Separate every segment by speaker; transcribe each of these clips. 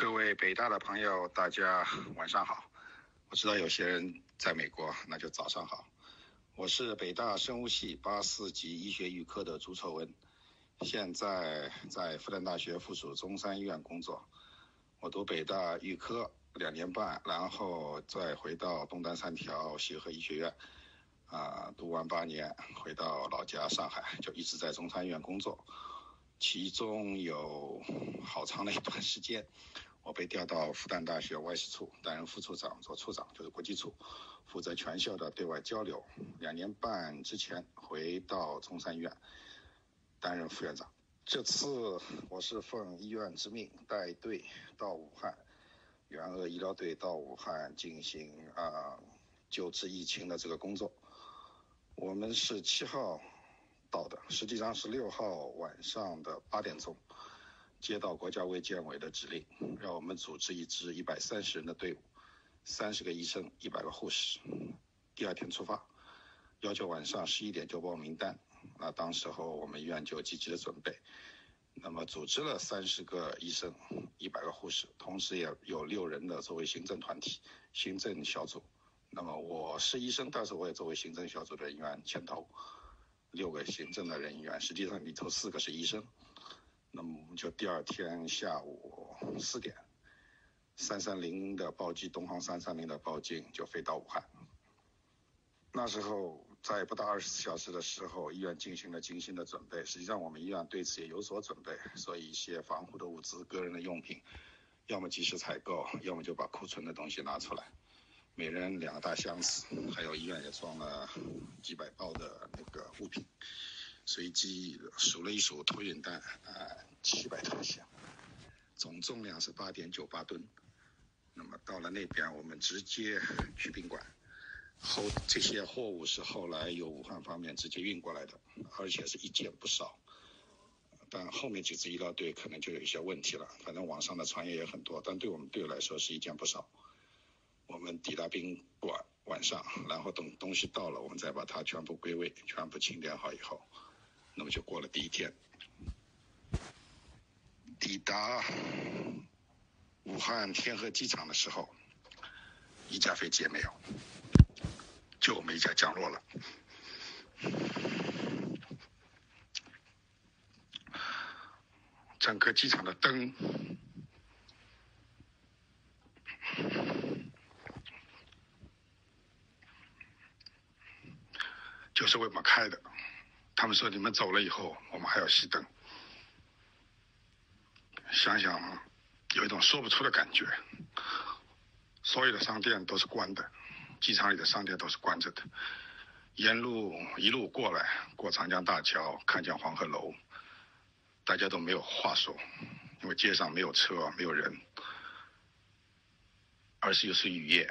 Speaker 1: 各位北大的朋友，大家晚上好。我知道有些人在美国，那就早上好。我是北大生物系八四级医学预科的朱丑文，现在在复旦大学附属中山医院工作。我读北大预科两年半，然后再回到东单三条协和医学院，啊，读完八年，回到老家上海，就一直在中山医院工作。其中有好长的一段时间，我被调到复旦大学外事处担任副处长，做处长就是国际处，负责全校的对外交流。两年半之前回到中山医院担任副院长。这次我是奉医院之命带队到武汉，援鄂医疗队到武汉进行啊救治疫情的这个工作。我们是七号。到的实际上是六号晚上的八点钟，接到国家卫健委的指令，让我们组织一支一百三十人的队伍，三十个医生，一百个护士，第二天出发，要求晚上十一点就报名单。那当时候我们医院就积极的准备，那么组织了三十个医生，一百个护士，同时也有六人的作为行政团体、行政小组。那么我是医生，但是我也作为行政小组的人员牵头。六个行政的人员，实际上里头四个是医生。那么我们就第二天下午四点，三三零的包机，东方三三零的包机就飞到武汉。那时候在不到二十四小时的时候，医院进行了精心的准备。实际上我们医院对此也有所准备，所以一些防护的物资、个人的用品，要么及时采购，要么就把库存的东西拿出来。每人两个大箱子，还有医院也装了几百包的那个物品，随机数了一数托运单，啊，七百多箱，总重量是八点九八吨。那么到了那边，我们直接去宾馆，后这些货物是后来由武汉方面直接运过来的，而且是一件不少。但后面几支医疗队可能就有一些问题了，反正网上的传言也很多，但对我们队来说是一件不少。我们抵达宾馆晚上，然后等东西到了，我们再把它全部归位，全部清点好以后，那么就过了第一天。抵达武汉天河机场的时候，一架飞机也没有，就我们一架降落了。整个机场的灯。就是为我们开的，他们说你们走了以后，我们还要熄灯。想想，有一种说不出的感觉。所有的商店都是关的，机场里的商店都是关着的。沿路一路过来，过长江大桥，看见黄鹤楼，大家都没有话说，因为街上没有车，没有人，而是又是雨夜，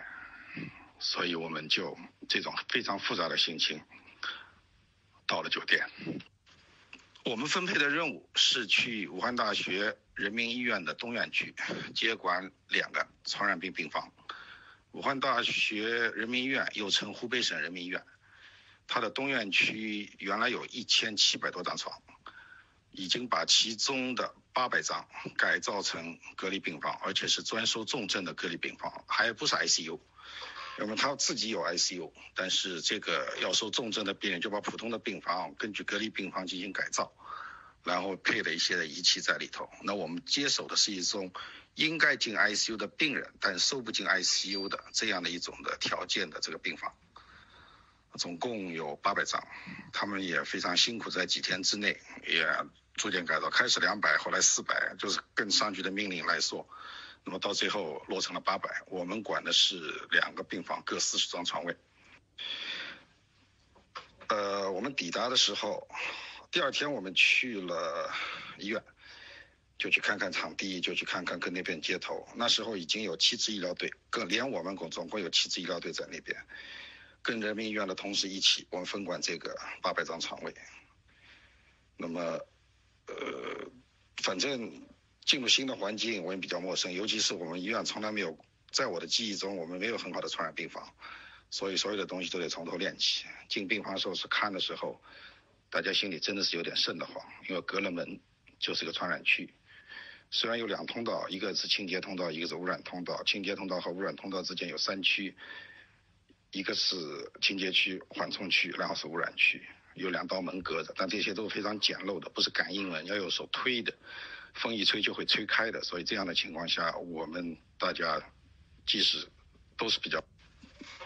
Speaker 1: 所以我们就这种非常复杂的心情。到了酒店，我们分配的任务是去武汉大学人民医院的东院区接管两个传染病病房。武汉大学人民医院又称湖北省人民医院，它的东院区原来有一千七百多张床，已经把其中的八百张改造成隔离病房，而且是专收重症的隔离病房，还有不少 ICU。那么他自己有 ICU，但是这个要收重症的病人，就把普通的病房根据隔离病房进行改造，然后配了一些的仪器在里头。那我们接手的是一种应该进 ICU 的病人，但收不进 ICU 的这样的一种的条件的这个病房，总共有八百张，他们也非常辛苦，在几天之内也逐渐改造，开始两百，后来四百，就是跟上级的命令来说。那么到最后落成了八百，我们管的是两个病房，各四十张床位。呃，我们抵达的时候，第二天我们去了医院，就去看看场地，就去看看跟那边接头。那时候已经有七支医疗队，跟连我们共总共有七支医疗队在那边，跟人民医院的同事一起，我们分管这个八百张床位。那么，呃，反正。进入新的环境，我也比较陌生，尤其是我们医院从来没有，在我的记忆中，我们没有很好的传染病房，所以所有的东西都得从头练起。进病房的时候是看的时候，大家心里真的是有点瘆得慌，因为隔了门就是个传染区。虽然有两通道，一个是清洁通道，一个是污染通道。清洁通道和污染通道之间有三区，一个是清洁区、缓冲区，然后是污染区，有两道门隔着。但这些都是非常简陋的，不是感应门，要用手推的，风一吹就会吹开的。所以这样的情况下，我们大家即使都是比较，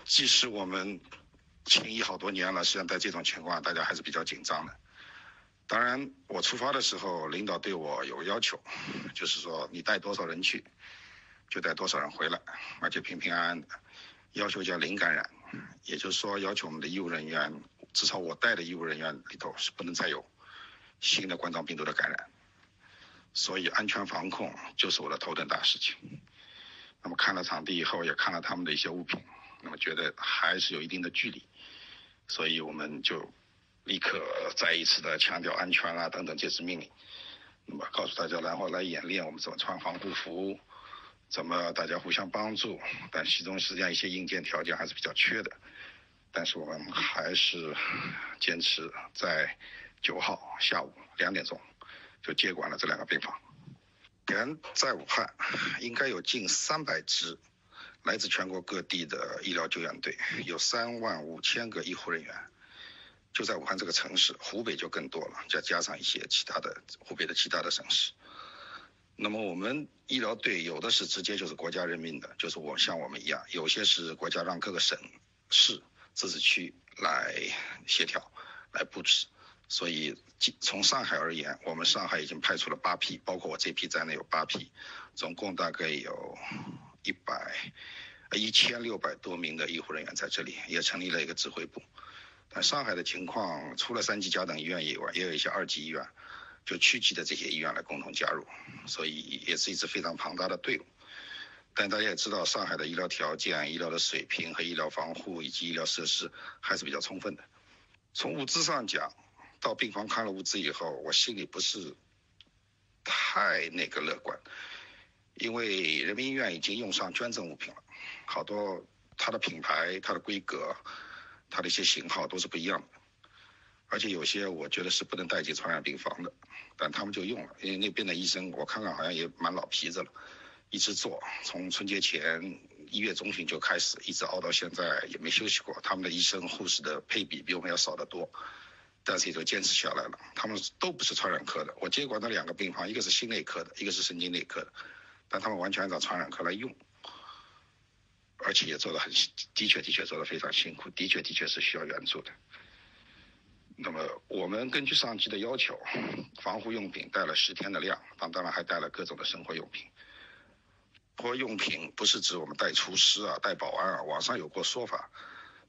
Speaker 1: 即使我们情谊好多年了，实际上在这种情况，大家还是比较紧张的。当然，我出发的时候，领导对我有要求，就是说你带多少人去，就带多少人回来，而且平平安安的，要求叫零感染，也就是说要求我们的医务人员，至少我带的医务人员里头是不能再有新的冠状病毒的感染，所以安全防控就是我的头等大事情。那么看了场地以后，也看了他们的一些物品，那么觉得还是有一定的距离，所以我们就。立刻再一次的强调安全啊等等这是命令，那么告诉大家，然后来演练我们怎么穿防护服，怎么大家互相帮助。但其中实际上一些硬件条件还是比较缺的，但是我们还是坚持在九号下午两点钟就接管了这两个病房。原在武汉应该有近三百支来自全国各地的医疗救援队，有三万五千个医护人员。就在武汉这个城市，湖北就更多了，再加上一些其他的湖北的其他的省市。那么我们医疗队有的是直接就是国家任命的，就是我像我们一样；有些是国家让各个省市自治区来协调、来布置。所以从上海而言，我们上海已经派出了八批，包括我这批在内有八批，总共大概有一百一千六百多名的医护人员在这里，也成立了一个指挥部。但上海的情况，除了三级甲等医院以外，也有一些二级医院，就区级的这些医院来共同加入，所以也是一支非常庞大的队伍。但大家也知道，上海的医疗条件、医疗的水平和医疗防护以及医疗设施还是比较充分的。从物资上讲，到病房看了物资以后，我心里不是太那个乐观，因为人民医院已经用上捐赠物品了，好多它的品牌、它的规格。它的一些型号都是不一样的，而且有些我觉得是不能带进传染病房的，但他们就用了，因为那边的医生我看看好像也蛮老皮子了，一直做，从春节前一月中旬就开始，一直熬到现在也没休息过。他们的医生护士的配比比我们要少得多，但是也都坚持下来了。他们都不是传染科的，我接管的两个病房，一个是心内科的，一个是神经内科的，但他们完全按照传染科来用。而且也做得很，的确的确做得非常辛苦，的确的确是需要援助的。那么我们根据上级的要求，防护用品带了十天的量，当当然还带了各种的生活用品。生活用品不是指我们带厨师啊、带保安啊，网上有过说法，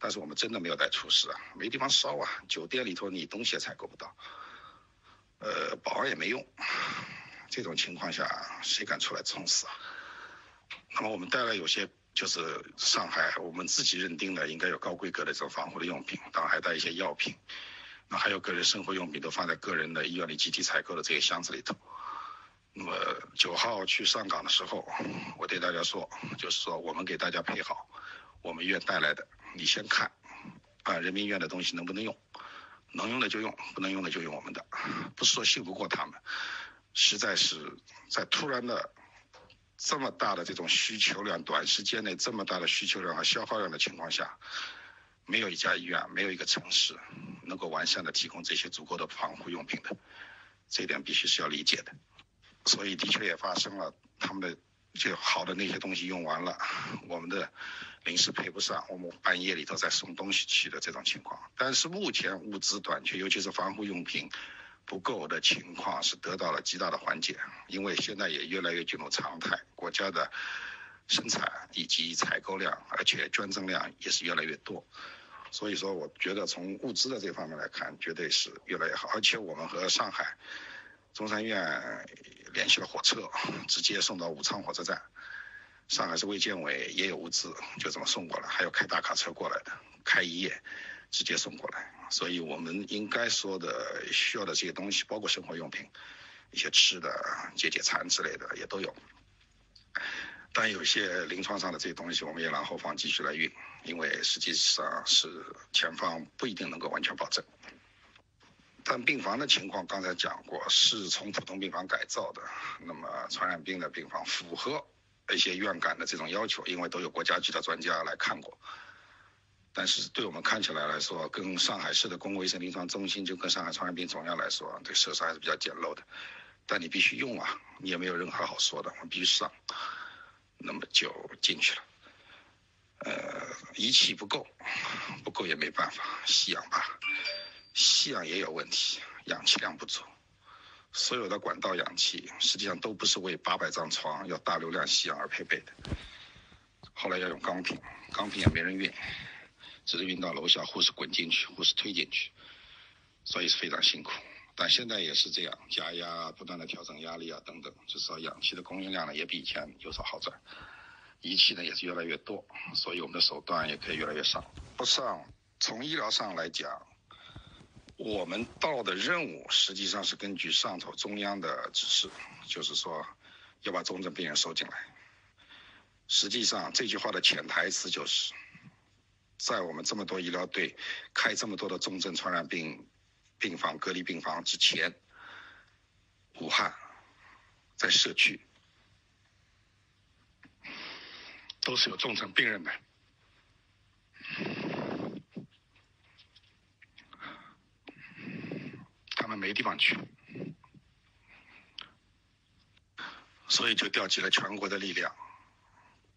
Speaker 1: 但是我们真的没有带厨师啊，没地方烧啊，酒店里头你东西也采购不到，呃，保安也没用，这种情况下谁敢出来撑死啊？那么我们带了有些。就是上海我们自己认定的应该有高规格的这种防护的用品，当然还带一些药品，那还有个人生活用品都放在个人的医院里集体采购的这个箱子里头。那么九号去上岗的时候，我对大家说，就是说我们给大家配好我们医院带来的，你先看啊，人民医院的东西能不能用，能用的就用，不能用的就用我们的，不是说信不过他们，实在是在突然的。这么大的这种需求量，短时间内这么大的需求量和消耗量的情况下，没有一家医院，没有一个城市能够完善的提供这些足够的防护用品的，这一点必须是要理解的。所以的确也发生了他们的就好的那些东西用完了，我们的临时配不上，我们半夜里头再送东西去的这种情况。但是目前物资短缺，尤其是防护用品。不够的情况是得到了极大的缓解，因为现在也越来越进入常态，国家的生产以及采购量，而且捐赠量也是越来越多，所以说我觉得从物资的这方面来看，绝对是越来越好。而且我们和上海中山医院联系了火车，直接送到武昌火车站，上海市卫健委也有物资，就这么送过来，还有开大卡车过来的，开一夜。直接送过来，所以我们应该说的需要的这些东西，包括生活用品、一些吃的、解解馋之类的也都有。但有些临床上的这些东西，我们也让后方继续来运，因为实际上是前方不一定能够完全保证。但病房的情况刚才讲过，是从普通病房改造的，那么传染病的病房符合一些院感的这种要求，因为都有国家级的专家来看过。但是对我们看起来来说，跟上海市的公共卫生临床中心，就跟上海传染病总院来说，这设施还是比较简陋的。但你必须用啊，你也没有任何好说的，我必须上，那么就进去了。呃，仪器不够，不够也没办法，吸氧吧，吸氧也有问题，氧气量不足。所有的管道氧气实际上都不是为八百张床要大流量吸氧而配备的。后来要用钢瓶，钢瓶也没人运。只是运到楼下，护士滚进去，护士推进去，所以是非常辛苦。但现在也是这样，加压，不断的调整压力啊，等等，至少氧气的供应量呢也比以前有所好转，仪器呢也是越来越多，所以我们的手段也可以越来越上。不上，从医疗上来讲，我们到的任务实际上是根据上头中央的指示，就是说要把重症病人收进来。实际上这句话的潜台词就是。在我们这么多医疗队开这么多的重症传染病病房、隔离病房之前，武汉在社区都是有重症病人的，他们没地方去，所以就调集了全国的力量，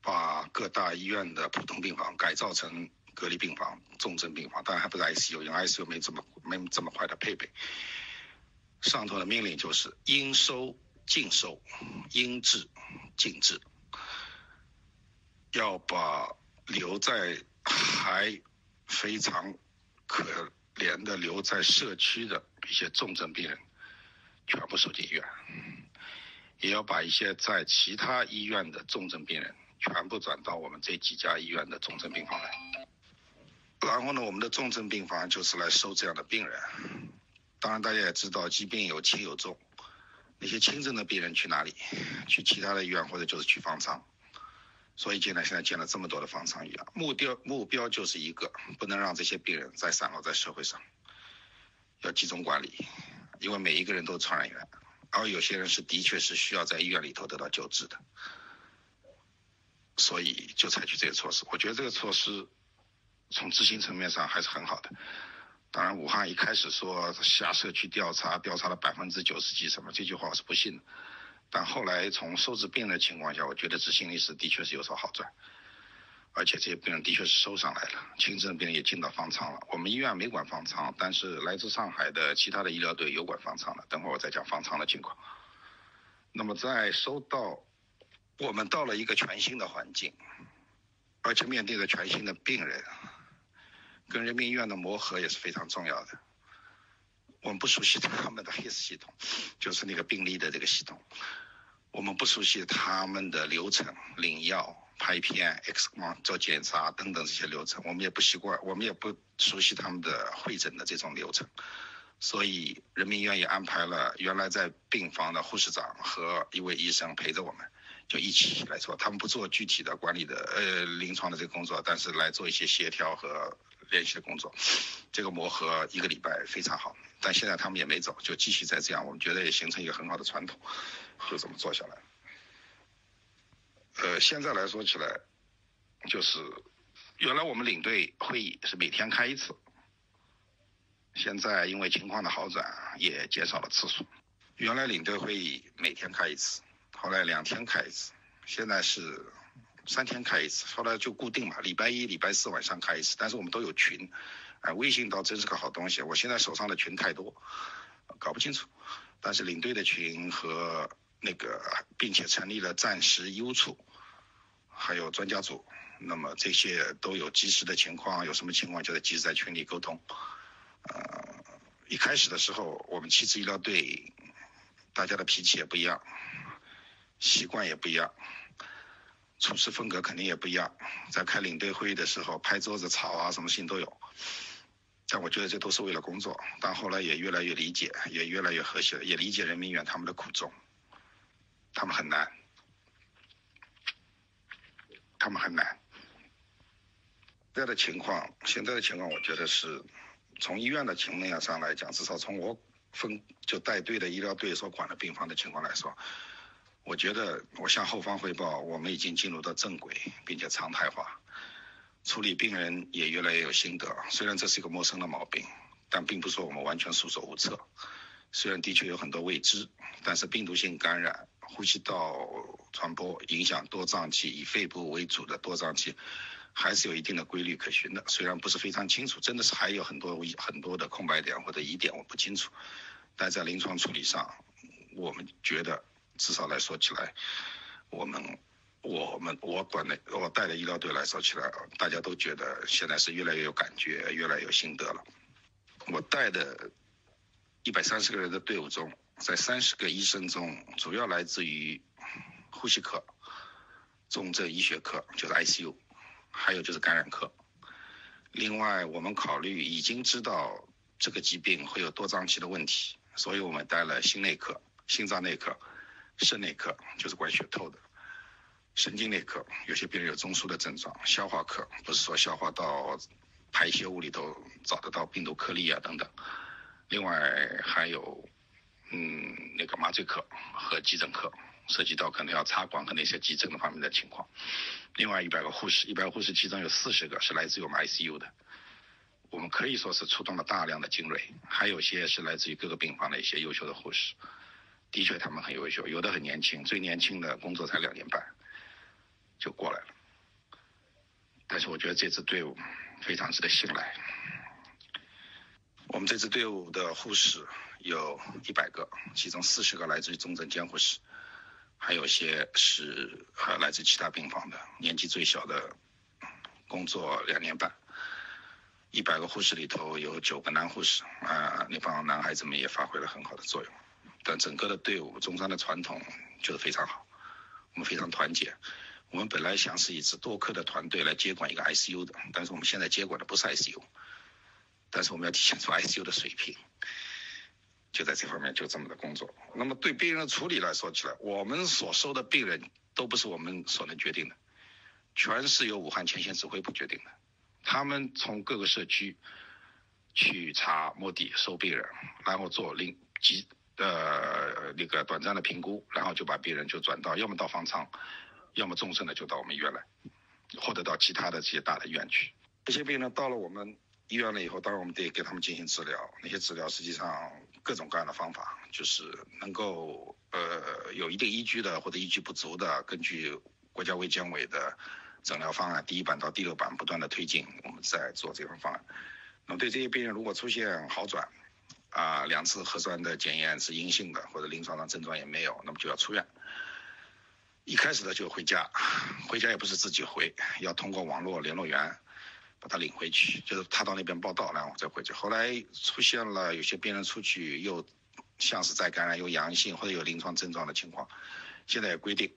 Speaker 1: 把各大医院的普通病房改造成。隔离病房、重症病房，当然还不是 ICU，因为 ICU 没这么没这么快的配备。上头的命令就是应收尽收，应治尽治，要把留在还非常可怜的留在社区的一些重症病人全部收进医院，也要把一些在其他医院的重症病人全部转到我们这几家医院的重症病房来。然后呢，我们的重症病房就是来收这样的病人。当然，大家也知道，疾病有轻有重，那些轻症的病人去哪里？去其他的医院或者就是去方舱。所以，现在现在建了这么多的方舱医院，目标目标就是一个，不能让这些病人再散落在社会上，要集中管理，因为每一个人都是传染源，而有些人是的确是需要在医院里头得到救治的，所以就采取这个措施。我觉得这个措施。从执行层面上还是很好的。当然，武汉一开始说下社区调查，调查了百分之九十几什么，这句话我是不信的。但后来从收治病的情况下，我觉得执行力是的确是有所好转，而且这些病人的确是收上来了，轻症病人也进到方舱了。我们医院没管方舱，但是来自上海的其他的医疗队有管方舱的。等会儿我再讲方舱的情况。那么在收到，我们到了一个全新的环境，而且面对着全新的病人。跟人民医院的磨合也是非常重要的。我们不熟悉他们的 HIS 系统，就是那个病历的这个系统。我们不熟悉他们的流程，领药、拍片、X 光、做检查等等这些流程，我们也不习惯，我们也不熟悉他们的会诊的这种流程。所以人民医院也安排了原来在病房的护士长和一位医生陪着我们，就一起来做。他们不做具体的管理的呃临床的这个工作，但是来做一些协调和。联系的工作，这个磨合一个礼拜非常好，但现在他们也没走，就继续在这样，我们觉得也形成一个很好的传统，就这么做下来。呃，现在来说起来，就是原来我们领队会议是每天开一次，现在因为情况的好转，也减少了次数。原来领队会议每天开一次，后来两天开一次，现在是。三天开一次，后来就固定嘛，礼拜一、礼拜四晚上开一次。但是我们都有群，哎，微信倒真是个好东西。我现在手上的群太多，搞不清楚。但是领队的群和那个，并且成立了暂时医务处，还有专家组，那么这些都有及时的情况，有什么情况就在及时在群里沟通。呃，一开始的时候，我们七支医疗队，大家的脾气也不一样，习惯也不一样。处事风格肯定也不一样，在开领队会议的时候，拍桌子吵啊，什么事情都有。但我觉得这都是为了工作。但后来也越来越理解，也越来越和谐，也理解人民医院他们的苦衷。他们很难，他们很难。现在的情况，现在的情况，我觉得是从医院的情况上来讲，至少从我分就带队的医疗队所管的病房的情况来说，我觉得我向后方汇报，我们已经进入到正轨，并且常态化，处理病人也越来越有心得。虽然这是一个陌生的毛病，但并不是说我们完全束手无策。虽然的确有很多未知，但是病毒性感染、呼吸道传播影响多脏器，以肺部为主的多脏器。还是有一定的规律可循的，虽然不是非常清楚，真的是还有很多很多的空白点或者疑点我不清楚，但在临床处理上，我们觉得至少来说起来，我们我们我管的我带的医疗队来说起来，大家都觉得现在是越来越有感觉，越来越有心得了。我带的一百三十个人的队伍中，在三十个医生中，主要来自于呼吸科、重症医学科，就是 ICU。还有就是感染科，另外我们考虑已经知道这个疾病会有多脏器的问题，所以我们带了心内科、心脏内科、肾内科，就是管血透的；神经内科，有些病人有中枢的症状；消化科，不是说消化道排泄物里头找得到病毒颗粒啊等等；另外还有嗯那个麻醉科和急诊科。涉及到可能要插管和那些急诊的方面的情况，另外一百个护士，一百个护士其中有四十个是来自于我们 ICU 的，我们可以说是出动了大量的精锐，还有些是来自于各个病房的一些优秀的护士，的确他们很优秀，有的很年轻，最年轻的工作才两年半就过来了，但是我觉得这支队伍非常值得信赖，我们这支队伍的护士有一百个，其中四十个来自于重症监护室。还有些是呃来自其他病房的，年纪最小的，工作两年半，一百个护士里头有九个男护士啊，那帮男孩子们也发挥了很好的作用。但整个的队伍，中山的传统就是非常好，我们非常团结。我们本来想是一支多科的团队来接管一个 ICU 的，但是我们现在接管的不是 ICU，但是我们要体现出 ICU 的水平。就在这方面就这么的工作。那么对病人的处理来说起来，我们所收的病人都不是我们所能决定的，全是由武汉前线指挥部决定的。他们从各个社区去查摸底收病人，然后做临急呃那个短暂的评估，然后就把病人就转到要么到方舱，要么重症的就到我们医院来，或者到其他的这些大的医院去。这些病人到了我们医院了以后，当然我们得给他们进行治疗。那些治疗实际上。各种各样的方法，就是能够呃有一定依据的或者依据不足的，根据国家卫健委的诊疗方案第一版到第六版不断的推进，我们在做这份方案。那么对这些病人如果出现好转，啊两次核酸的检验是阴性的，或者临床上症状也没有，那么就要出院。一开始的就回家，回家也不是自己回，要通过网络联络员。把他领回去，就是他到那边报道，然后我再回去。后来出现了有些病人出去又像是再感染有阳性或者有临床症状的情况，现在也规定，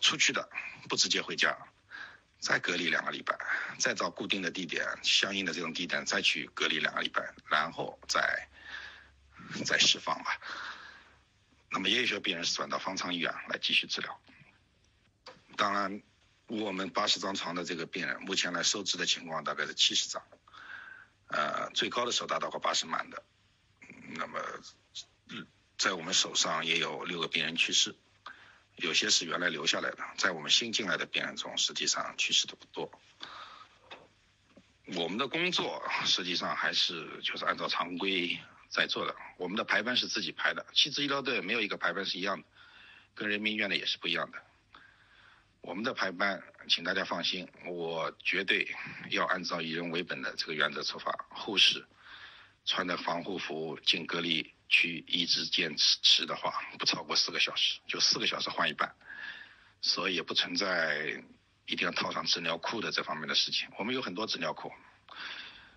Speaker 1: 出去的不直接回家，再隔离两个礼拜，再找固定的地点，相应的这种地点再去隔离两个礼拜，然后再再释放吧。那么也有些病人是转到方舱医院来继续治疗，当然。我们八十张床的这个病人，目前来收治的情况大概是七十张，呃，最高的时候达到过八十满的。那么，在我们手上也有六个病人去世，有些是原来留下来的，在我们新进来的病人中，实际上去世的不多。我们的工作实际上还是就是按照常规在做的，我们的排班是自己排的，七支医疗队没有一个排班是一样的，跟人民医院的也是不一样的。我们的排班，请大家放心，我绝对要按照以人为本的这个原则出发。护士穿的防护服进隔离区一直坚持持的话，不超过四个小时，就四个小时换一班，所以也不存在一定要套上纸尿裤的这方面的事情。我们有很多纸尿裤，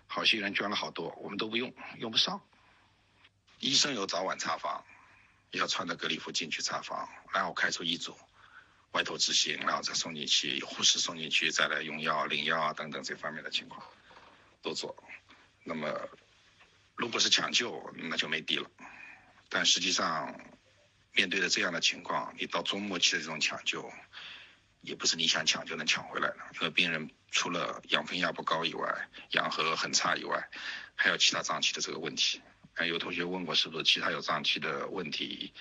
Speaker 1: 好心人捐了好多，我们都不用，用不上。医生有早晚查房，要穿着隔离服进去查房，然后开出医嘱。外头执行，然后再送进去，护士送进去，再来用药、领药啊等等这方面的情况都做。那么，如果是抢救，那就没底了。但实际上，面对着这样的情况，你到中末期的这种抢救，也不是你想抢就能抢回来的，因为病人除了氧分压不高以外，氧合很差以外，还有其他脏器的这个问题。有同学问过是不是其他有脏器的问题，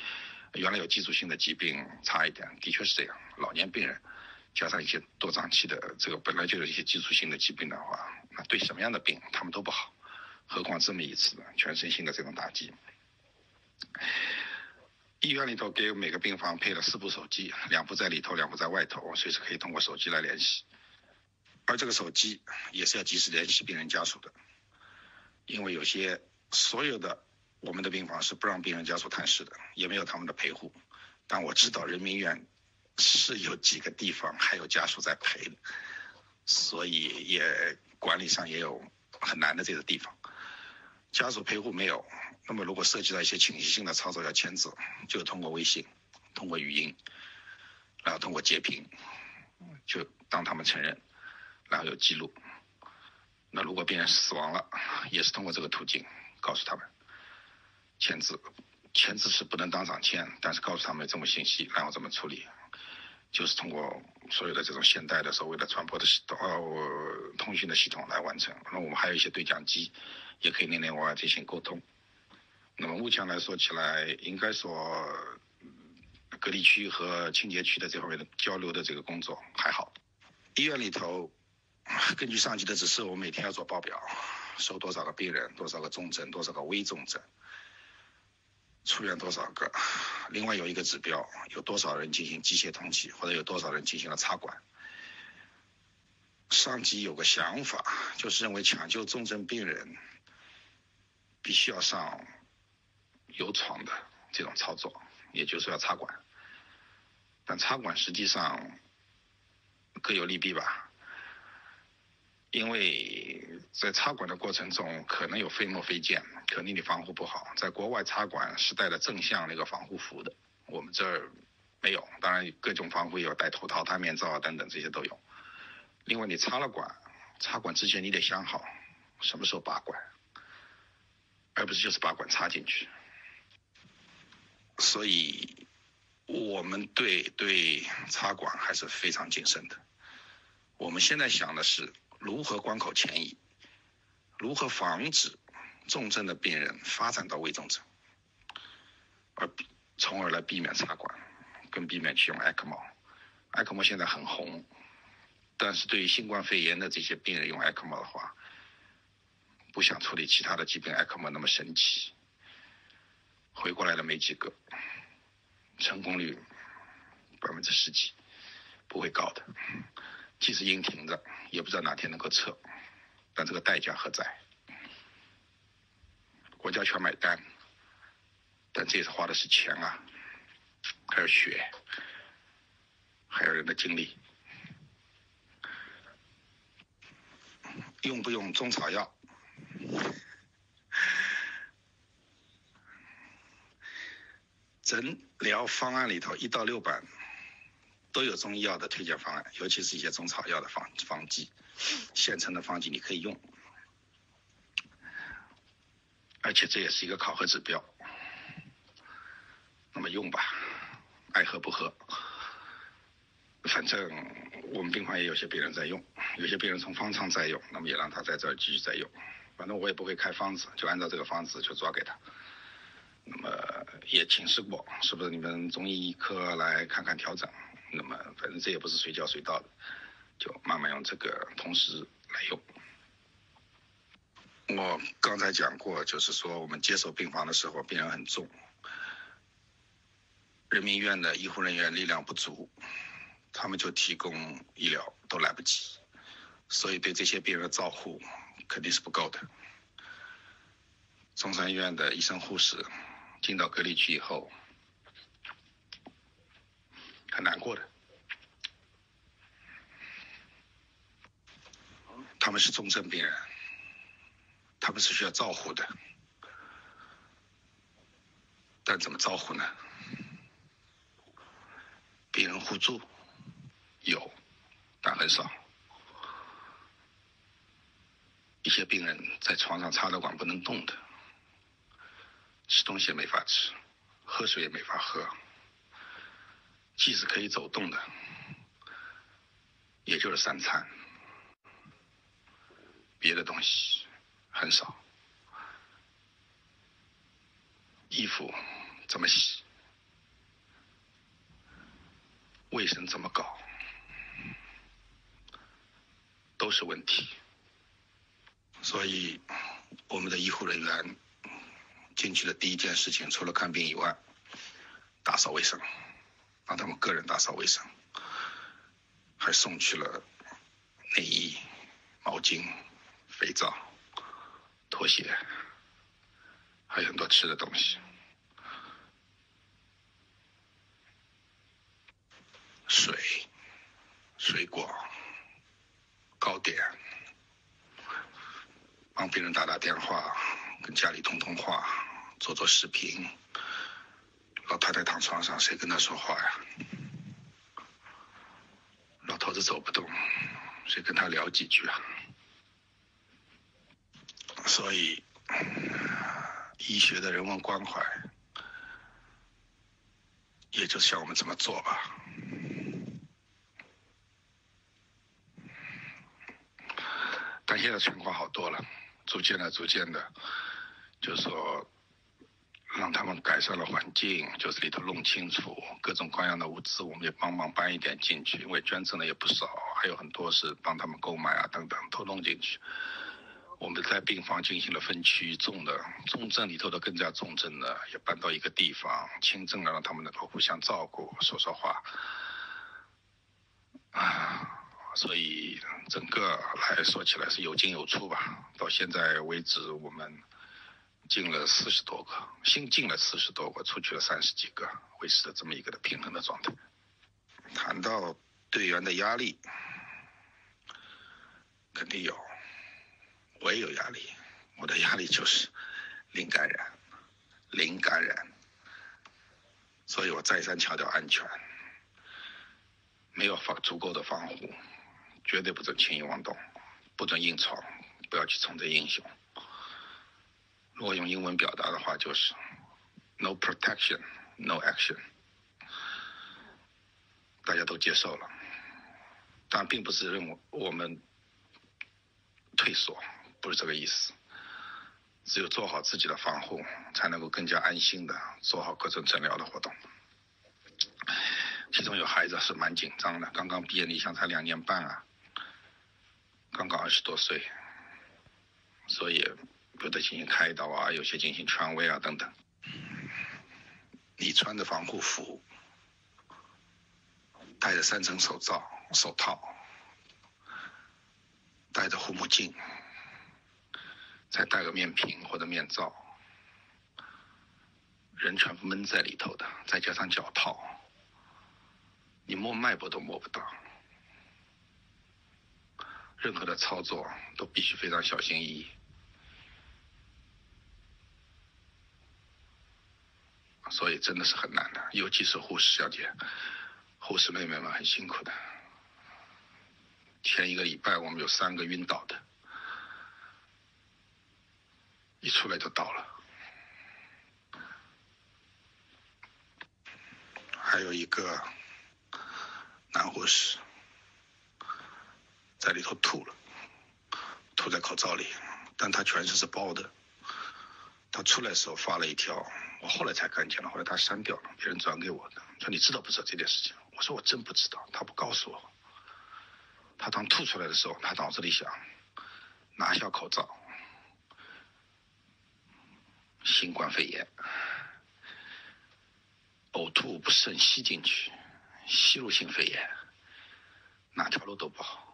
Speaker 1: 原来有基础性的疾病差一点，的确是这样。老年病人加上一些多脏器的这个本来就有一些基础性的疾病的话，那对什么样的病他们都不好，何况这么一次全身性的这种打击。医院里头给每个病房配了四部手机，两部在里头，两部在外头，我随时可以通过手机来联系。而这个手机也是要及时联系病人家属的，因为有些所有的我们的病房是不让病人家属探视的，也没有他们的陪护。但我知道人民医院是有几个地方还有家属在陪的，所以也管理上也有很难的这个地方，家属陪护没有。那么，如果涉及到一些侵袭性的操作要签字，就通过微信，通过语音，然后通过截屏，就当他们承认，然后有记录。那如果病人死亡了，也是通过这个途径告诉他们签字。签字是不能当场签，但是告诉他们这么信息，然后怎么处理，就是通过所有的这种现代的所谓的传播的系统、呃通讯的系统来完成。那我们还有一些对讲机，也可以内内外外进行沟通。那么目前来说起来，应该说隔离区和清洁区的这方面的交流的这个工作还好。医院里头，根据上级的指示，我每天要做报表，收多少个病人，多少个重症，多少个危重症，出院多少个。另外有一个指标，有多少人进行机械通气，或者有多少人进行了插管。上级有个想法，就是认为抢救重症病人必须要上。有床的这种操作，也就是要插管，但插管实际上各有利弊吧，因为在插管的过程中可能有飞沫飞溅，可能你防护不好。在国外插管是带了正向那个防护服的，我们这儿没有。当然各种防护有戴头套、戴面罩等等这些都有。另外你插了管，插管之前你得想好什么时候拔管，而不是就是把管插进去。所以，我们对对插管还是非常谨慎的。我们现在想的是如何关口前移，如何防止重症的病人发展到危重症，而从而来避免插管，更避免去用 ECMO。ECMO 现在很红，但是对于新冠肺炎的这些病人用 ECMO 的话，不像处理其他的疾病 ECMO 那么神奇。回过来的没几个，成功率百分之十几，不会高的。即使硬停着，也不知道哪天能够撤，但这个代价何在？国家全买单，但这也是花的是钱啊，还有血，还有人的精力。用不用中草药？诊疗方案里头一到六版都有中医药的推荐方案，尤其是一些中草药的方方剂，现成的方剂你可以用，而且这也是一个考核指标。那么用吧，爱喝不喝，反正我们病房也有些病人在用，有些病人从方舱在用，那么也让他在这儿继续在用，反正我也不会开方子，就按照这个方子就抓给他。那么也请示过，是不是你们中医科来看看调整？那么反正这也不是随叫随到的，就慢慢用这个同时来用。我刚才讲过，就是说我们接手病房的时候，病人很重，人民医院的医护人员力量不足，他们就提供医疗都来不及，所以对这些病人的照护肯定是不够的。中山医院的医生护士。进到隔离区以后，很难过的。他们是重症病人，他们是需要照护的，但怎么照护呢？病人互助有，但很少。一些病人在床上插着管不能动的。吃东西也没法吃，喝水也没法喝。即使可以走动的，也就是三餐，别的东西很少。衣服怎么洗？卫生怎么搞？都是问题。所以，我们的医护人员进去的第一件事情，除了看病以外，打扫卫生，让他们个人打扫卫生，还送去了内衣、毛巾、肥皂、拖鞋。还有很多吃的东西，水、水果、糕点，帮别人打打电话，跟家里通通话，做做视频。老太太躺床上，谁跟她说话呀？老头子走不动，谁跟他聊几句啊？所以。医学的人文关怀，也就像我们这么做吧。但现在情况好多了，逐渐的、逐渐的，就说，让他们改善了环境，就是里头弄清楚各种各样的物资，我们也帮忙搬一点进去，因为捐赠的也不少，还有很多是帮他们购买啊等等，都弄进去。我们在病房进行了分区，重的、重症里头的更加重症的也搬到一个地方，轻症的让他们能够互相照顾，说说话。啊，所以整个来说起来是有进有出吧。到现在为止，我们进了四十多个，新进了四十多个，出去了三十几个，维持的这么一个的平衡的状态。谈到队员的压力，肯定有。我也有压力，我的压力就是零感染，零感染，所以我再三强调安全，没有防足够的防护，绝对不准轻易妄动，不准硬闯，不要去冲这英雄。如果用英文表达的话，就是 no protection, no action，大家都接受了，但并不是认为我们退缩。不是这个意思，只有做好自己的防护，才能够更加安心的做好各种诊疗的活动。其中有孩子是蛮紧张的，刚刚毕业，你想才两年半啊，刚刚二十多岁，所以有的进行开刀啊，有些进行权威啊等等。你穿的防护服，戴着三层手罩、手套，戴着护目镜。再戴个面屏或者面罩，人全部闷在里头的，再加上脚套，你摸脉搏都摸不到。任何的操作都必须非常小心翼翼，所以真的是很难的，尤其是护士小姐、护士妹妹们很辛苦的。前一个礼拜我们有三个晕倒的。一出来就倒了，还有一个男护士在里头吐了，吐在口罩里，但他全身是包的。他出来的时候发了一条，我后来才看见了，后来他删掉了，别人转给我的，说你知道不知道这件事情？我说我真不知道，他不告诉我。他当吐出来的时候，他脑子里想拿下口罩。新冠肺炎，呕吐不慎吸进去，吸入性肺炎，哪条路都不好。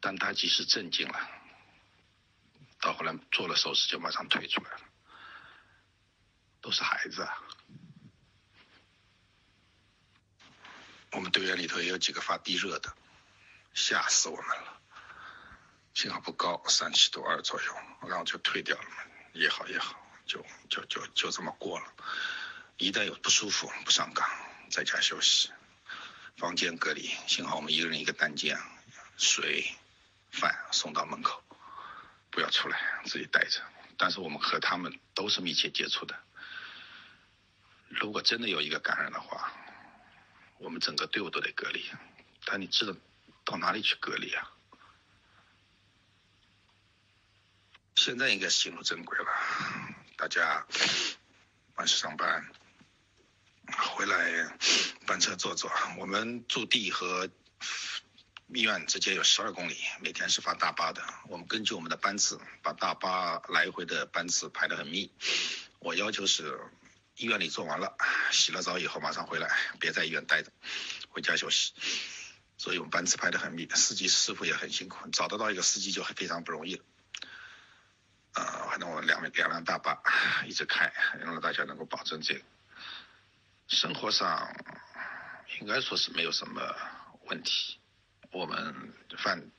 Speaker 1: 但他及时镇静了，到后来做了手术就马上退出来了。都是孩子啊！我们队员里头也有几个发低热的，吓死我们了。幸好不高，三七度二左右，然后就退掉了嘛。也好也好，就就就就这么过了。一旦有不舒服，不上岗，在家休息，房间隔离。幸好我们一个人一个单间，水、饭送到门口，不要出来，自己带着。但是我们和他们都是密切接触的。如果真的有一个感染的话，我们整个队伍都得隔离，但你知道到哪里去隔离啊？现在应该是进入正轨了，大家按时上班，回来班车坐坐。我们驻地和医院之间有十二公里，每天是发大巴的。我们根据我们的班次，把大巴来回的班次排得很密。我要求是，医院里做完了，洗了澡以后马上回来，别在医院待着，回家休息。所以我们班次排得很密，司机师傅也很辛苦，找得到一个司机就非常不容易了。呃，反正我两两辆大巴一直开，让大家能够保证这个生活上应该说是没有什么问题。我们饭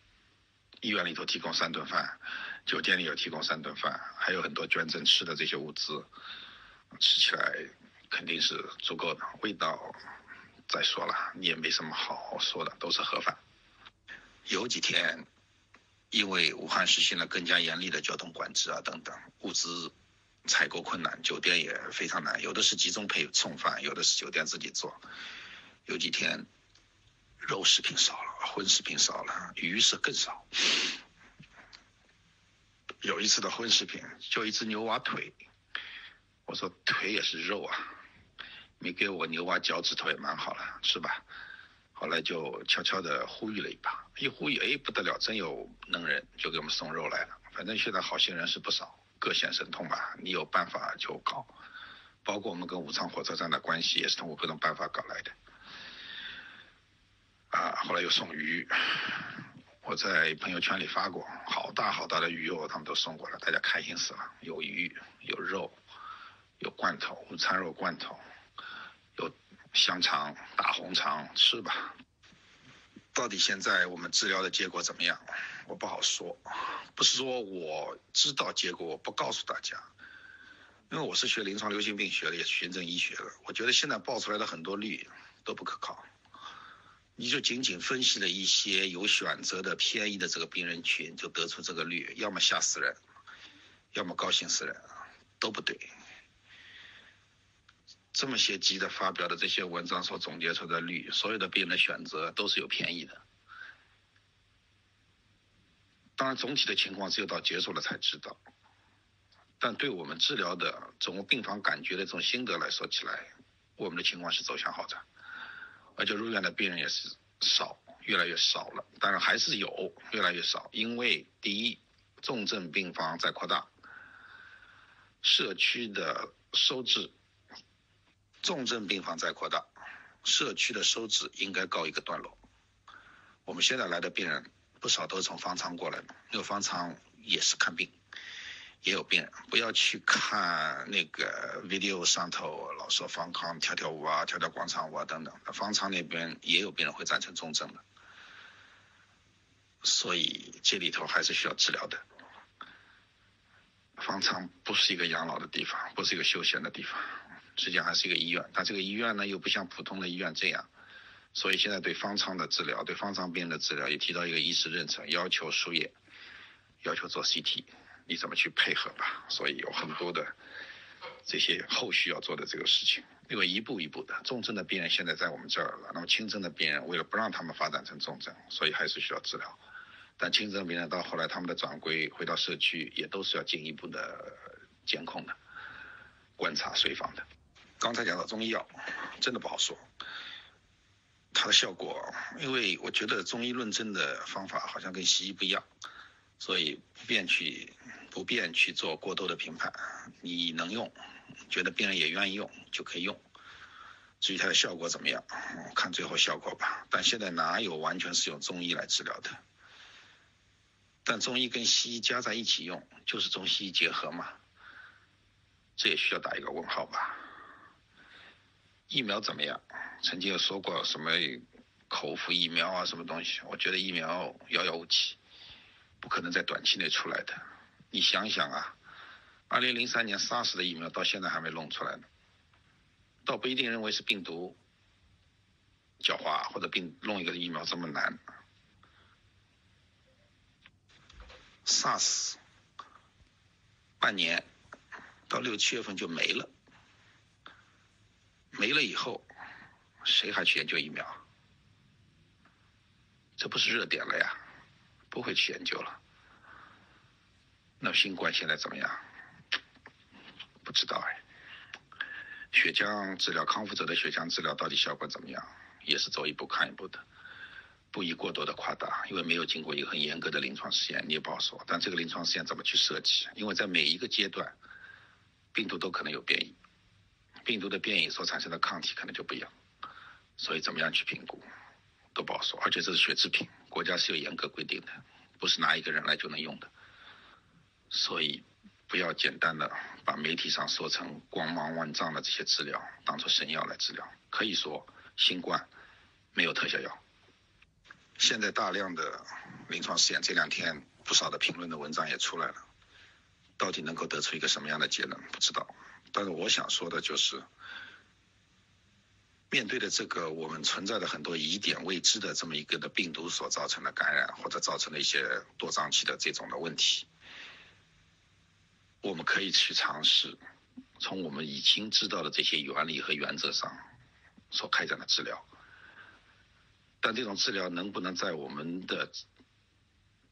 Speaker 1: 医院里头提供三顿饭，酒店里有提供三顿饭，还有很多捐赠吃的这些物资，吃起来肯定是足够的。味道再说了，你也没什么好说的，都是盒饭。有几天。因为武汉实行了更加严厉的交通管制啊，等等，物资采购困难，酒店也非常难，有的是集中配送饭，有的是酒店自己做。有几天肉食品少了，荤食品少了，鱼是更少。有一次的荤食品就一只牛蛙腿，我说腿也是肉啊，你给我牛蛙脚趾头也蛮好了，是吧？后来就悄悄地呼吁了一把，一呼吁，哎，不得了，真有能人，就给我们送肉来了。反正现在好心人是不少，各显神通吧。你有办法就搞，包括我们跟武昌火车站的关系也是通过各种办法搞来的。啊，后来又送鱼，我在朋友圈里发过，好大好大的鱼哦，他们都送过来，大家开心死了，有鱼，有肉，有罐头，午餐肉罐头，有。香肠、大红肠吃吧。到底现在我们治疗的结果怎么样？我不好说。不是说我知道结果我不告诉大家，因为我是学临床流行病学的，也是循证医学的。我觉得现在报出来的很多率都不可靠。你就仅仅分析了一些有选择的偏移的这个病人群，就得出这个率，要么吓死人，要么高兴死人，都不对。这么些集的发表的这些文章所总结出的率，所有的病人的选择都是有偏移的。当然，总体的情况只有到结束了才知道。但对我们治疗的整个病房感觉的这种心得来说起来，我们的情况是走向好转，而且入院的病人也是少，越来越少了。当然还是有，越来越少，因为第一，重症病房在扩大，社区的收治。重症病房在扩大，社区的收治应该告一个段落。我们现在来的病人不少都是从方舱过来的，那个方舱也是看病，也有病人。不要去看那个 video 上头老说方舱跳跳舞啊、跳跳广场舞啊等等，方舱那边也有病人会转成重症的。所以这里头还是需要治疗的。方舱不是一个养老的地方，不是一个休闲的地方。实际上还是一个医院，但这个医院呢又不像普通的医院这样，所以现在对方舱的治疗，对方舱病人的治疗也提到一个医师认证，要求输液，要求做 CT，你怎么去配合吧？所以有很多的这些后续要做的这个事情，因为一步一步的，重症的病人现在在我们这儿了，那么轻症的病人为了不让他们发展成重症，所以还是需要治疗，但轻症病人到后来他们的转归回到社区也都是要进一步的监控的，观察随访的。刚才讲到中医药，真的不好说，它的效果，因为我觉得中医论证的方法好像跟西医不一样，所以不便去不便去做过多的评判。你能用，觉得病人也愿意用就可以用。至于它的效果怎么样，看最后效果吧。但现在哪有完全是用中医来治疗的？但中医跟西医加在一起用，就是中西医结合嘛？这也需要打一个问号吧。疫苗怎么样？曾经有说过什么口服疫苗啊，什么东西？我觉得疫苗遥遥无期，不可能在短期内出来的。你想想啊，二零零三年 SARS 的疫苗到现在还没弄出来呢，倒不一定认为是病毒狡猾或者病弄一个疫苗这么难。SARS 半年到六七月份就没了。没了以后，谁还去研究疫苗？这不是热点了呀，不会去研究了。那新冠现在怎么样？不知道哎。血浆治疗康复者的血浆治疗到底效果怎么样？也是走一步看一步的，不宜过多的夸大，因为没有经过一个很严格的临床试验，你也不好说。但这个临床试验怎么去设计？因为在每一个阶段，病毒都可能有变异，病毒的变异所产生的抗体可能就不一样，所以怎么样去评估，都不好说。而且这是血制品，国家是有严格规定的，不是拿一个人来就能用的，所以。不要简单的把媒体上说成光芒万丈的这些治疗当做神药来治疗。可以说，新冠没有特效药。现在大量的临床试验，这两天不少的评论的文章也出来了，到底能够得出一个什么样的结论，不知道。但是我想说的就是，面对的这个我们存在的很多疑点未知的这么一个的病毒所造成的感染，或者造成的一些多脏器的这种的问题。我们可以去尝试，从我们已经知道的这些原理和原则上所开展的治疗，但这种治疗能不能在我们的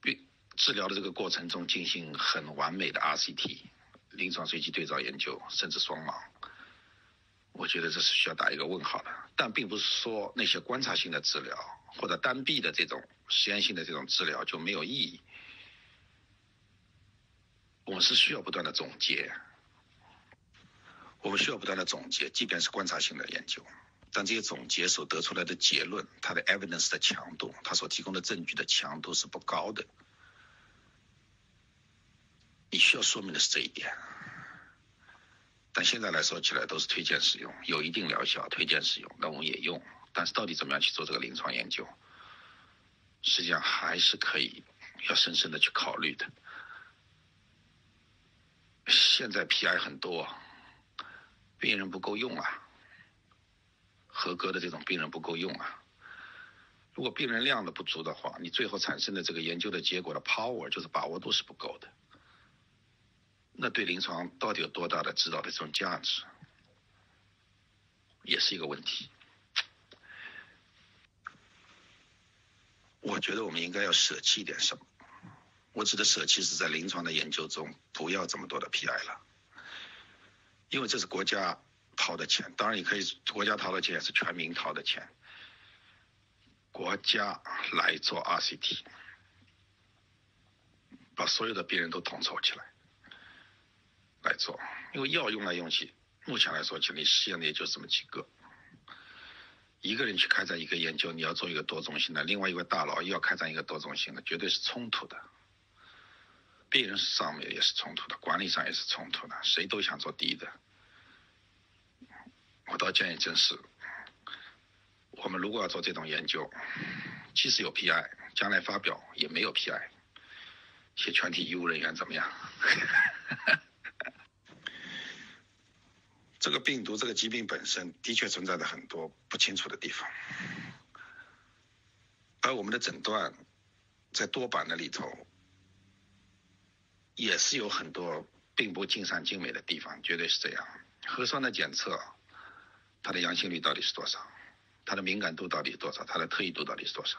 Speaker 1: 病治疗的这个过程中进行很完美的 RCT 临床随机对照研究，甚至双盲，我觉得这是需要打一个问号的。但并不是说那些观察性的治疗或者单臂的这种实验性的这种治疗就没有意义。我们是需要不断的总结，我们需要不断的总结，即便是观察性的研究，但这些总结所得出来的结论，它的 evidence 的强度，它所提供的证据的强度是不高的。你需要说明的是这一点。但现在来说起来都是推荐使用，有一定疗效，推荐使用，那我们也用。但是到底怎么样去做这个临床研究，实际上还是可以要深深的去考虑的。现在 PI 很多，病人不够用啊，合格的这种病人不够用啊。如果病人量的不足的话，你最后产生的这个研究的结果的 power 就是把握度是不够的。那对临床到底有多大的指导的这种价值，也是一个问题。我觉得我们应该要舍弃一点什么。我指的舍弃是在临床的研究中不要这么多的 PI 了，因为这是国家掏的钱，当然也可以国家掏的钱也是全民掏的钱，国家来做 RCT，把所有的病人都统筹起来来做，因为药用来用去，目前来说，就你实验的也就这么几个，一个人去开展一个研究，你要做一个多中心的，另外一位大佬又要开展一个多中心的，绝对是冲突的。病人上面也是冲突的，管理上也是冲突的，谁都想做第一的。我倒建议，真是我们如果要做这种研究，即使有 PI，将来发表也没有 PI，写全体医务人员怎么样？这个病毒，这个疾病本身的确存在着很多不清楚的地方，而我们的诊断在多版的里头。也是有很多并不尽善尽美的地方，绝对是这样。核酸的检测，它的阳性率到底是多少？它的敏感度到底是多少？它的特异度到底是多少？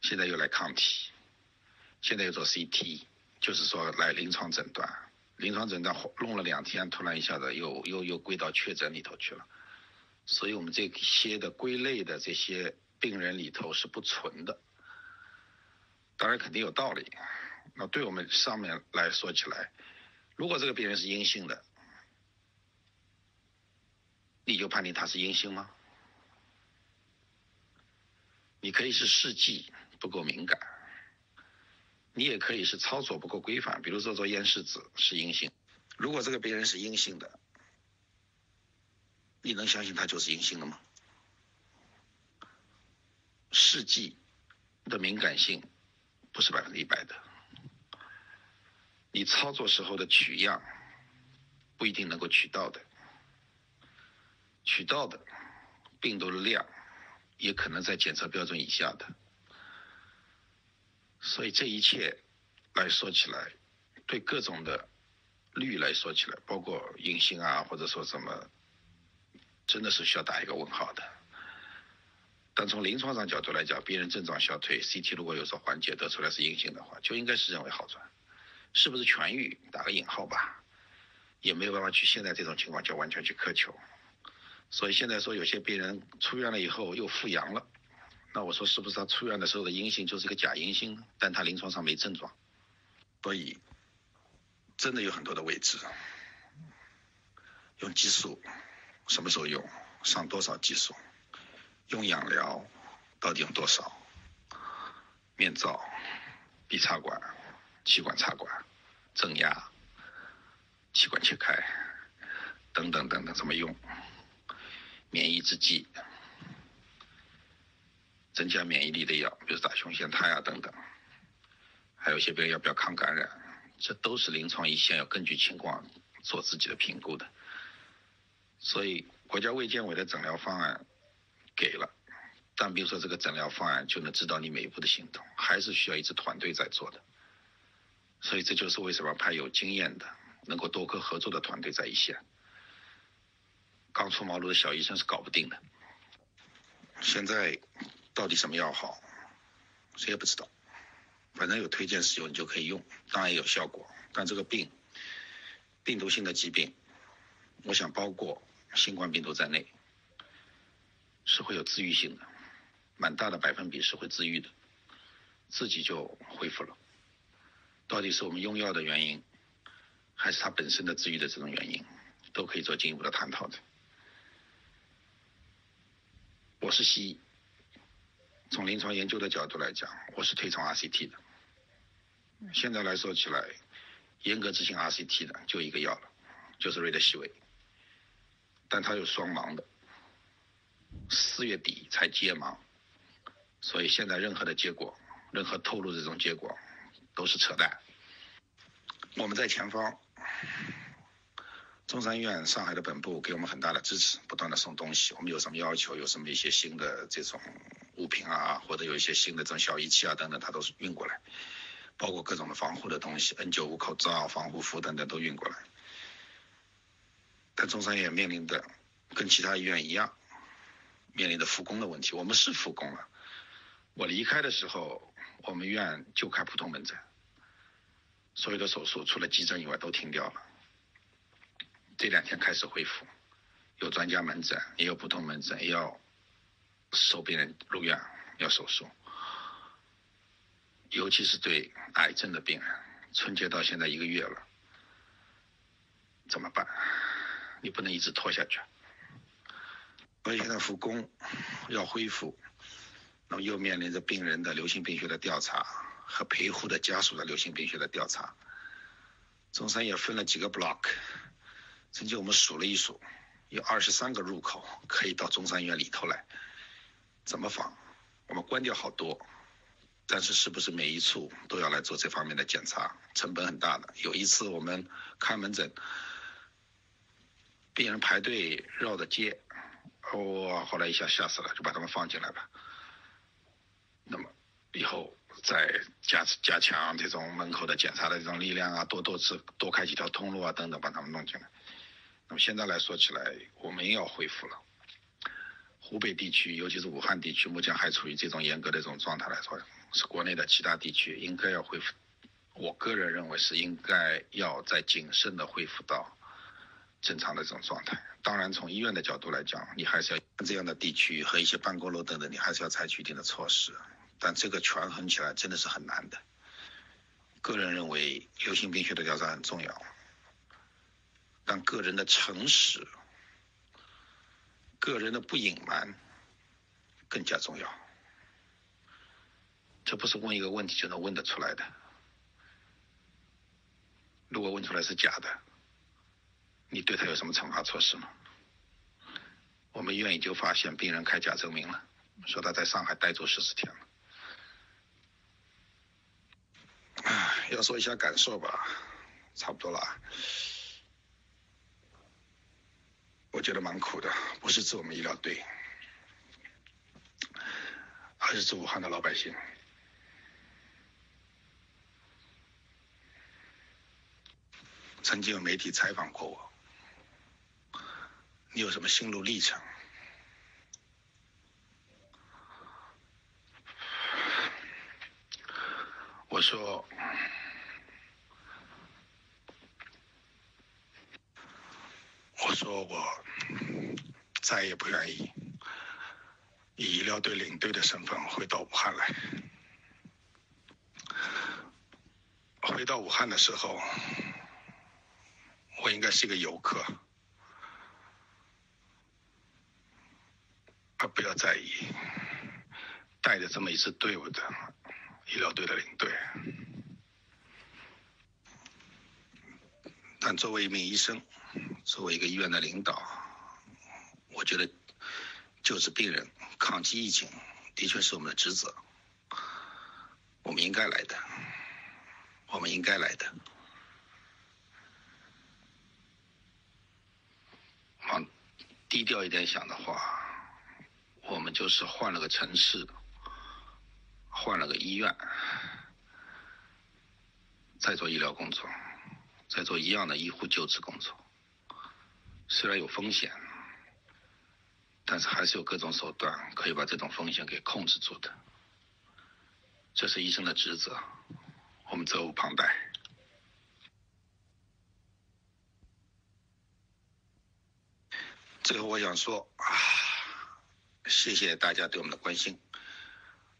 Speaker 1: 现在又来抗体，现在又做 CT，就是说来临床诊断。临床诊断弄了两天，突然一下子又又又归到确诊里头去了。所以我们这些的归类的这些病人里头是不纯的。当然肯定有道理。那对我们上面来说起来，如果这个病人是阴性的，你就判定他是阴性吗？你可以是试剂不够敏感，你也可以是操作不够规范，比如说做咽拭子是阴性。如果这个病人是阴性的，你能相信他就是阴性的吗？试剂的敏感性不是百分之一百的。你操作时候的取样不一定能够取到的，取到的病毒的量也可能在检测标准以下的，所以这一切来说起来，对各种的率来说起来，包括阴性啊，或者说什么，真的是需要打一个问号的。但从临床上角度来讲，病人症状消退，CT 如果有所缓解，得出来是阴性的话，就应该是认为好转。是不是痊愈？打个引号吧，也没有办法去现在这种情况就完全去苛求。所以现在说有些病人出院了以后又复阳了，那我说是不是他出院的时候的阴性就是一个假阴性，但他临床上没症状？所以真的有很多的未知。用激素什么时候用？上多少激素？用氧疗到底用多少？面罩、鼻插管、气管插管、正压、气管切开等等等等怎么用？免疫制剂、增加免疫力的药，比如打胸腺肽啊等等，还有一些病人要不要抗感染，这都是临床一线要根据情况做自己的评估的。所以国家卫健委的诊疗方案给了，但比如说这个诊疗方案就能指导你每一步的行动，还是需要一支团队在做的。所以这就是为什么派有经验的、能够多科合作的团队在一线。刚出茅庐的小医生是搞不定的。现在到底什么药好，谁也不知道。反正有推荐使用，你就可以用，当然也有效果。但这个病，病毒性的疾病，我想包括。新冠病毒在内是会有治愈性的，蛮大的百分比是会治愈的，自己就恢复了。到底是我们用药的原因，还是它本身的治愈的这种原因，都可以做进一步的探讨的。我是西医，从临床研究的角度来讲，我是推崇 RCT 的。现在来说起来，严格执行 RCT 的就一个药了，就是瑞德西韦。但它有双盲的，四月底才揭盲，所以现在任何的结果，任何透露这种结果，都是扯淡。我们在前方，中山医院上海的本部给我们很大的支持，不断的送东西。我们有什么要求，有什么一些新的这种物品啊，或者有一些新的这种小仪器啊等等，它都是运过来，包括各种的防护的东西，N95 口罩、防护服等等都运过来。但中山医院面临的跟其他医院一样，面临的复工的问题。我们是复工了。我离开的时候，我们院就开普通门诊，所有的手术除了急诊以外都停掉了。这两天开始恢复，有专家门诊，也有普通门诊，也要收病人入院要手术。尤其是对癌症的病人，春节到现在一个月了，怎么办？你不能一直拖下去，所以现在复工要恢复，那么又面临着病人的流行病学的调查和陪护的家属的流行病学的调查。中山也分了几个 block，曾经我们数了一数，有二十三个入口可以到中山医院里头来，怎么防？我们关掉好多，但是是不是每一处都要来做这方面的检查？成本很大的。有一次我们看门诊。病人排队绕着街，哦后来一下吓死了，就把他们放进来吧。那么以后再加加强这种门口的检查的这种力量啊，多多次多开几条通路啊等等，把他们弄进来。那么现在来说起来，我们要恢复了。湖北地区，尤其是武汉地区，目前还处于这种严格的这种状态来说，是国内的其他地区应该要恢复。我个人认为是应该要再谨慎的恢复到。正常的这种状态，当然从医院的角度来讲，你还是要这样的地区和一些办公楼等等，你还是要采取一定的措施。但这个权衡起来真的是很难的。个人认为，流行病学的调查很重要，但个人的诚实、个人的不隐瞒更加重要。这不是问一个问题就能问得出来的。如果问出来是假的，你对他有什么惩罚措施吗？我们医院已经发现病人开假证明了，说他在上海待足十四天了。要说一下感受吧，差不多了。我觉得蛮苦的，不是指我们医疗队，而是指武汉的老百姓。曾经有媒体采访过我，你有什么心路历程？我说。我说我再也不愿意以医疗队领队的身份回到武汉来。回到武汉的时候，我应该是一个游客，而不要在意带着这么一支队伍的医疗队的领队。但作为一名医生，作为一个医院的领导，我觉得救治病人、抗击疫情，的确是我们的职责，我们应该来的。我们应该来的。往低调一点想的话，我们就是换了个城市，换了个医院，在做医疗工作，在做一样的医护救治工作。虽然有风险，但是还是有各种手段可以把这种风险给控制住的。这是医生的职责。我们责无旁贷。最后，我想说啊，谢谢大家对我们的关心，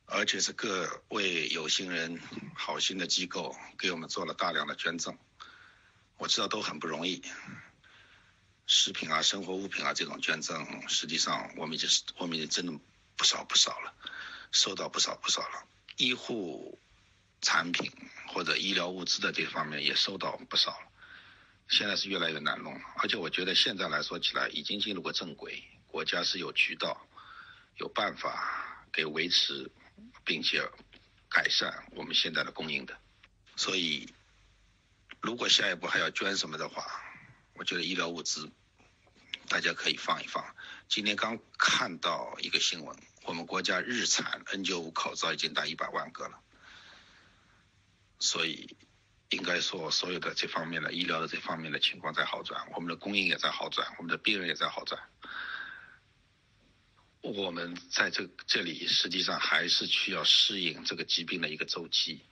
Speaker 1: 而且是各位有心人、好心的机构给我们做了大量的捐赠，我知道都很不容易。食品啊、生活物品啊这种捐赠，实际上我们已经是我们已经真的不少不少了，收到不少不少了。医护产品。或者医疗物资的这方面也收到不少了，现在是越来越难弄了。而且我觉得现在来说起来已经进入过正轨，国家是有渠道、有办法给维持并且改善我们现在的供应的。所以，如果下一步还要捐什么的话，我觉得医疗物资大家可以放一放。今天刚看到一个新闻，我们国家日产 N95 口罩已经达一百万个了。所以，应该说，所有的这方面的医疗的这方面的情况在好转，我们的供应也在好转，我们的病人也在好转。我们在这这里实际上还是需要适应这个疾病的一个周期，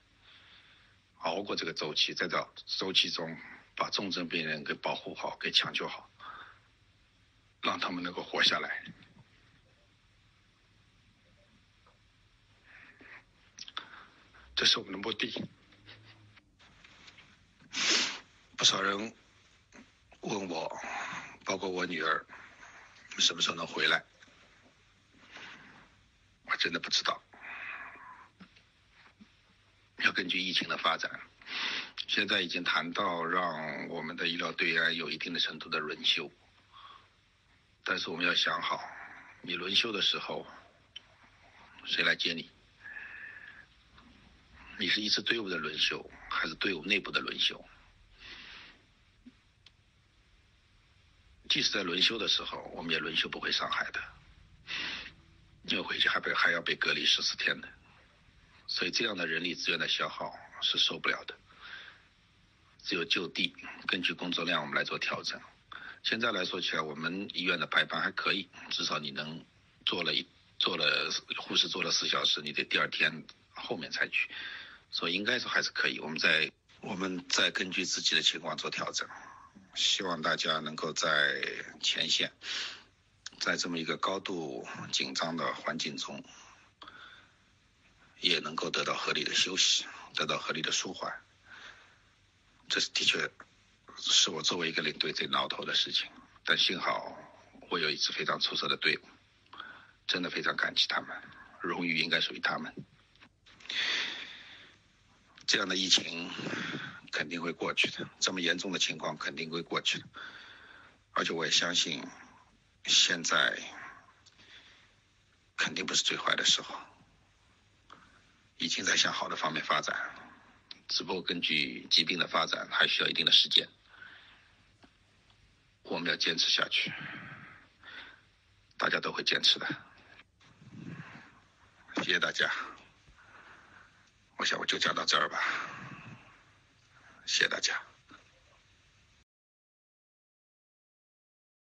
Speaker 1: 熬过这个周期，在这周期中把重症病人给保护好，给抢救好，让他们能够活下来。这是我们的目的。不少人问我，包括我女儿，什么时候能回来？我真的不知道，要根据疫情的发展。现在已经谈到让我们的医疗队员有一定的程度的轮休，但是我们要想好，你轮休的时候，谁来接你？你是一支队伍的轮休，还是队伍内部的轮休？即使在轮休的时候，我们也轮休不回上海的，因为回去还被还要被隔离十四天的，所以这样的人力资源的消耗是受不了的。只有就地根据工作量我们来做调整。现在来说起来，我们医院的排班还可以，至少你能做了一做了护士做了四小时，你得第二天后面才去，所以应该说还是可以。我们在我们再根据自己的情况做调整。希望大家能够在前线，在这么一个高度紧张的环境中，也能够得到合理的休息，得到合理的舒缓。这是的确是我作为一个领队最挠头的事情。但幸好我有一支非常出色的队伍，真的非常感激他们，荣誉应该属于他们。这样的疫情。肯定会过去的，这么严重的情况肯定会过去的，而且我也相信，现在肯定不是最坏的时候，已经在向好的方面发展，只不过根据疾病的发展还需要一定的时间，我们要坚持下去，大家都会坚持的，谢谢大家，我想我就讲到这儿吧。谢谢大家。